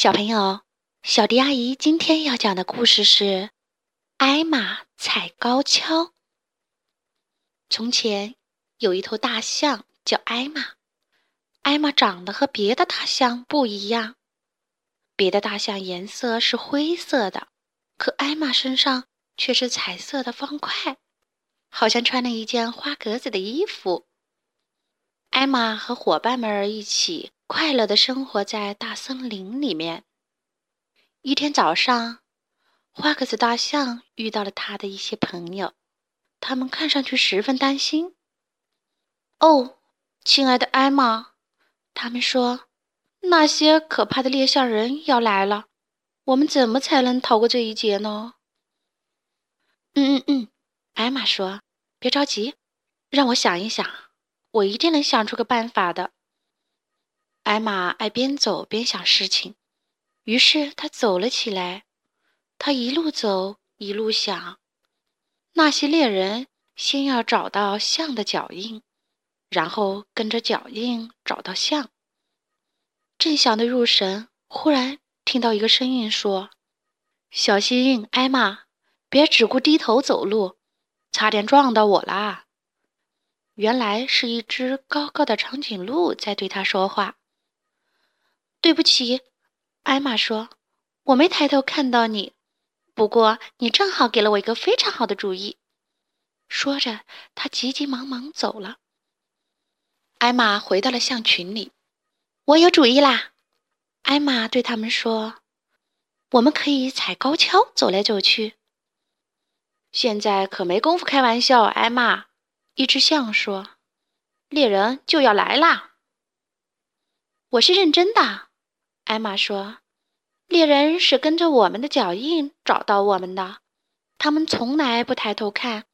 小朋友，小迪阿姨今天要讲的故事是《艾玛踩高跷》。从前有一头大象叫艾玛，艾玛长得和别的大象不一样。别的大象颜色是灰色的，可艾玛身上却是彩色的方块，好像穿了一件花格子的衣服。艾玛和伙伴们一起。快乐的生活在大森林里面。一天早上，花格子大象遇到了他的一些朋友，他们看上去十分担心。哦，亲爱的艾玛，他们说，那些可怕的猎象人要来了，我们怎么才能逃过这一劫呢？嗯嗯嗯，艾玛说，别着急，让我想一想，我一定能想出个办法的。艾玛爱边走边想事情，于是他走了起来。他一路走一路想，那些猎人先要找到象的脚印，然后跟着脚印找到象。正想得入神，忽然听到一个声音说：“小心，艾玛，别只顾低头走路，差点撞到我啦！”原来是一只高高的长颈鹿在对他说话。对不起，艾玛说：“我没抬头看到你，不过你正好给了我一个非常好的主意。”说着，他急急忙忙走了。艾玛回到了象群里，“我有主意啦！”艾玛对他们说：“我们可以踩高跷走来走去。”现在可没工夫开玩笑，艾玛。一只象说：“猎人就要来啦。”我是认真的。艾玛说：“猎人是跟着我们的脚印找到我们的，他们从来不抬头看，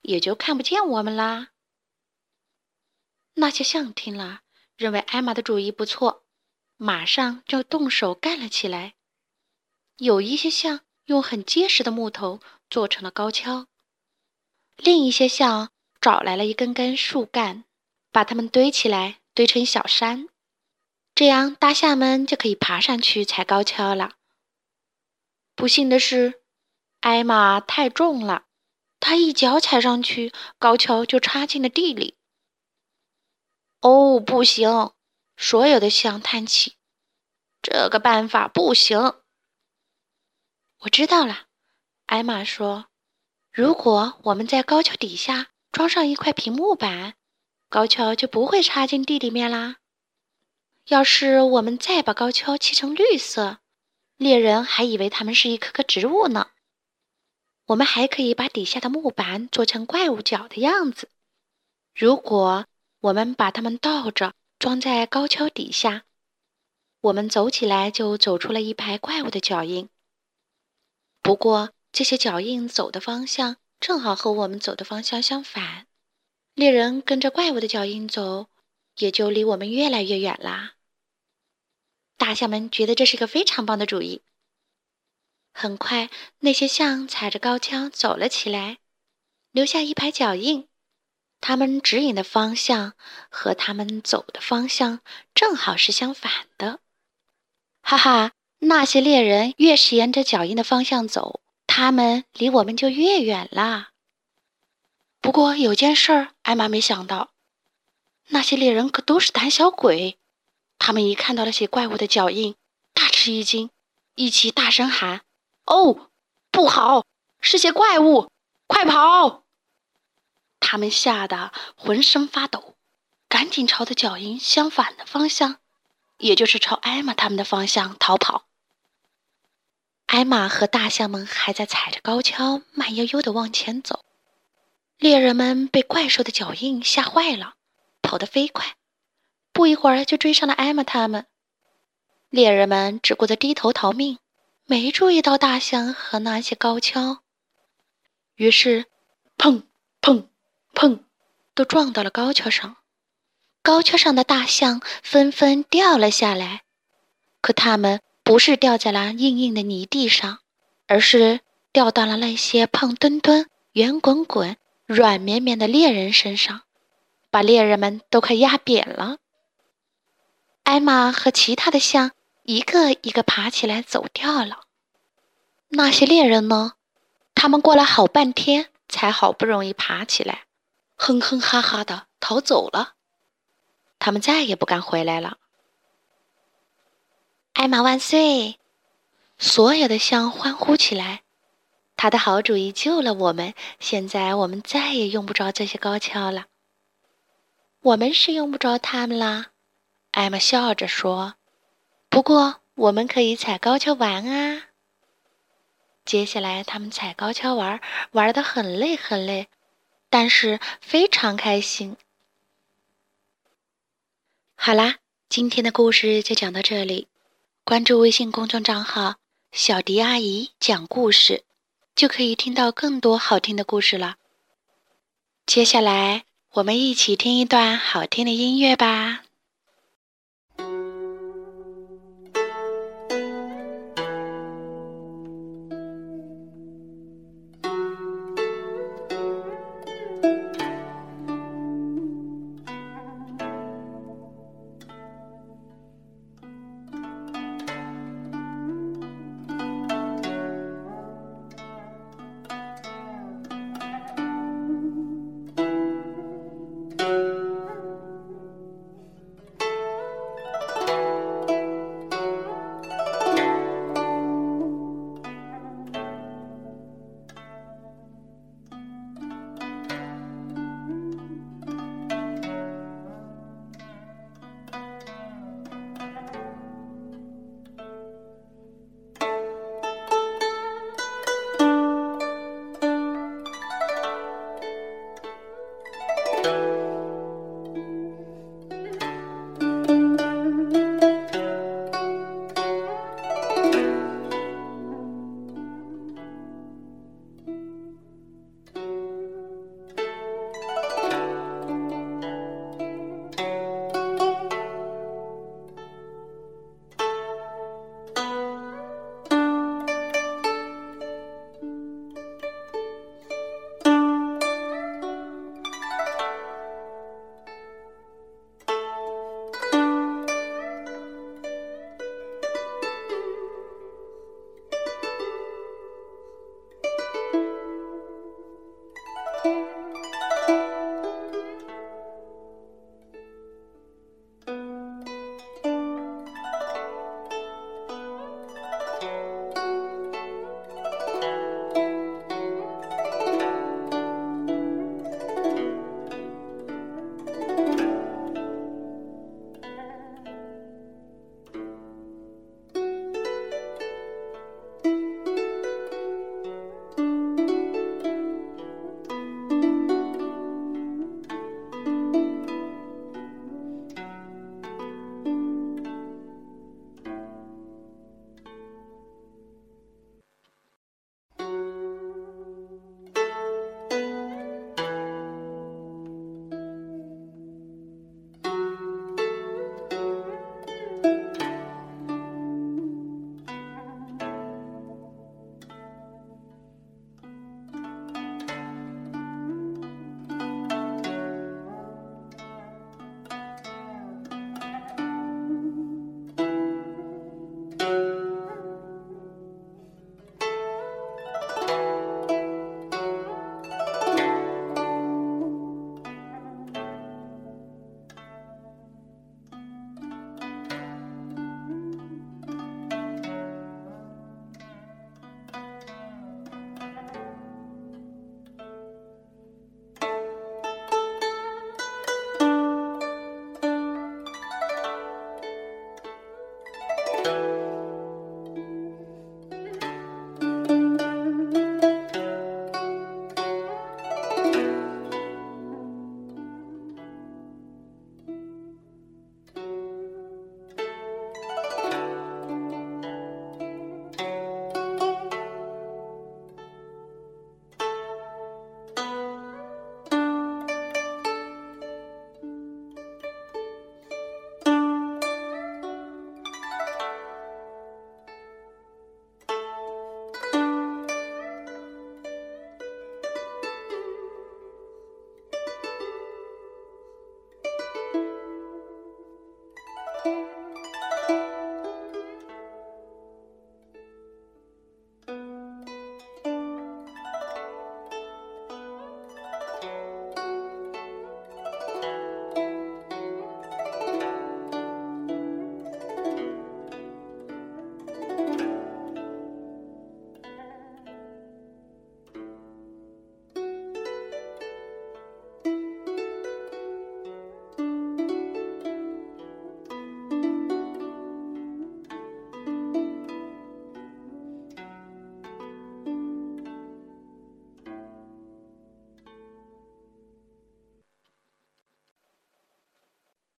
也就看不见我们啦。”那些象听了，认为艾玛的主意不错，马上就动手干了起来。有一些象用很结实的木头做成了高跷，另一些象找来了一根根树干，把它们堆起来，堆成小山。这样，大象们就可以爬上去踩高跷了。不幸的是，艾玛太重了，他一脚踩上去，高跷就插进了地里。哦，不行！所有的象叹气，这个办法不行。我知道了，艾玛说：“如果我们在高跷底下装上一块平木板，高跷就不会插进地里面啦。”要是我们再把高跷漆成绿色，猎人还以为它们是一棵棵植物呢。我们还可以把底下的木板做成怪物脚的样子。如果我们把它们倒着装在高跷底下，我们走起来就走出了一排怪物的脚印。不过这些脚印走的方向正好和我们走的方向相反，猎人跟着怪物的脚印走，也就离我们越来越远啦。大象们觉得这是个非常棒的主意。很快，那些象踩着高跷走了起来，留下一排脚印。他们指引的方向和他们走的方向正好是相反的。哈哈，那些猎人越是沿着脚印的方向走，他们离我们就越远啦。不过有件事儿，艾玛没想到，那些猎人可都是胆小鬼。他们一看到那些怪物的脚印，大吃一惊，一起大声喊：“哦，不好，是些怪物，快跑！”他们吓得浑身发抖，赶紧朝着脚印相反的方向，也就是朝艾玛他们的方向逃跑。艾玛和大象们还在踩着高跷，慢悠悠地往前走。猎人们被怪兽的脚印吓坏了，跑得飞快。不一会儿就追上了艾玛他们，猎人们只顾着低头逃命，没注意到大象和那些高跷。于是，砰砰砰，都撞到了高跷上。高跷上的大象纷纷掉了下来，可它们不是掉在了硬硬的泥地上，而是掉到了那些胖墩墩、圆滚滚、软绵绵的猎人身上，把猎人们都快压扁了。艾玛和其他的象一个一个爬起来走掉了。那些猎人呢？他们过了好半天，才好不容易爬起来，哼哼哈哈的逃走了。他们再也不敢回来了。艾玛万岁！所有的象欢呼起来。他的好主意救了我们，现在我们再也用不着这些高跷了。我们是用不着他们啦。艾玛笑着说：“不过我们可以踩高跷玩啊。”接下来，他们踩高跷玩，玩得很累很累，但是非常开心。好啦，今天的故事就讲到这里。关注微信公众账号“小迪阿姨讲故事”，就可以听到更多好听的故事了。接下来，我们一起听一段好听的音乐吧。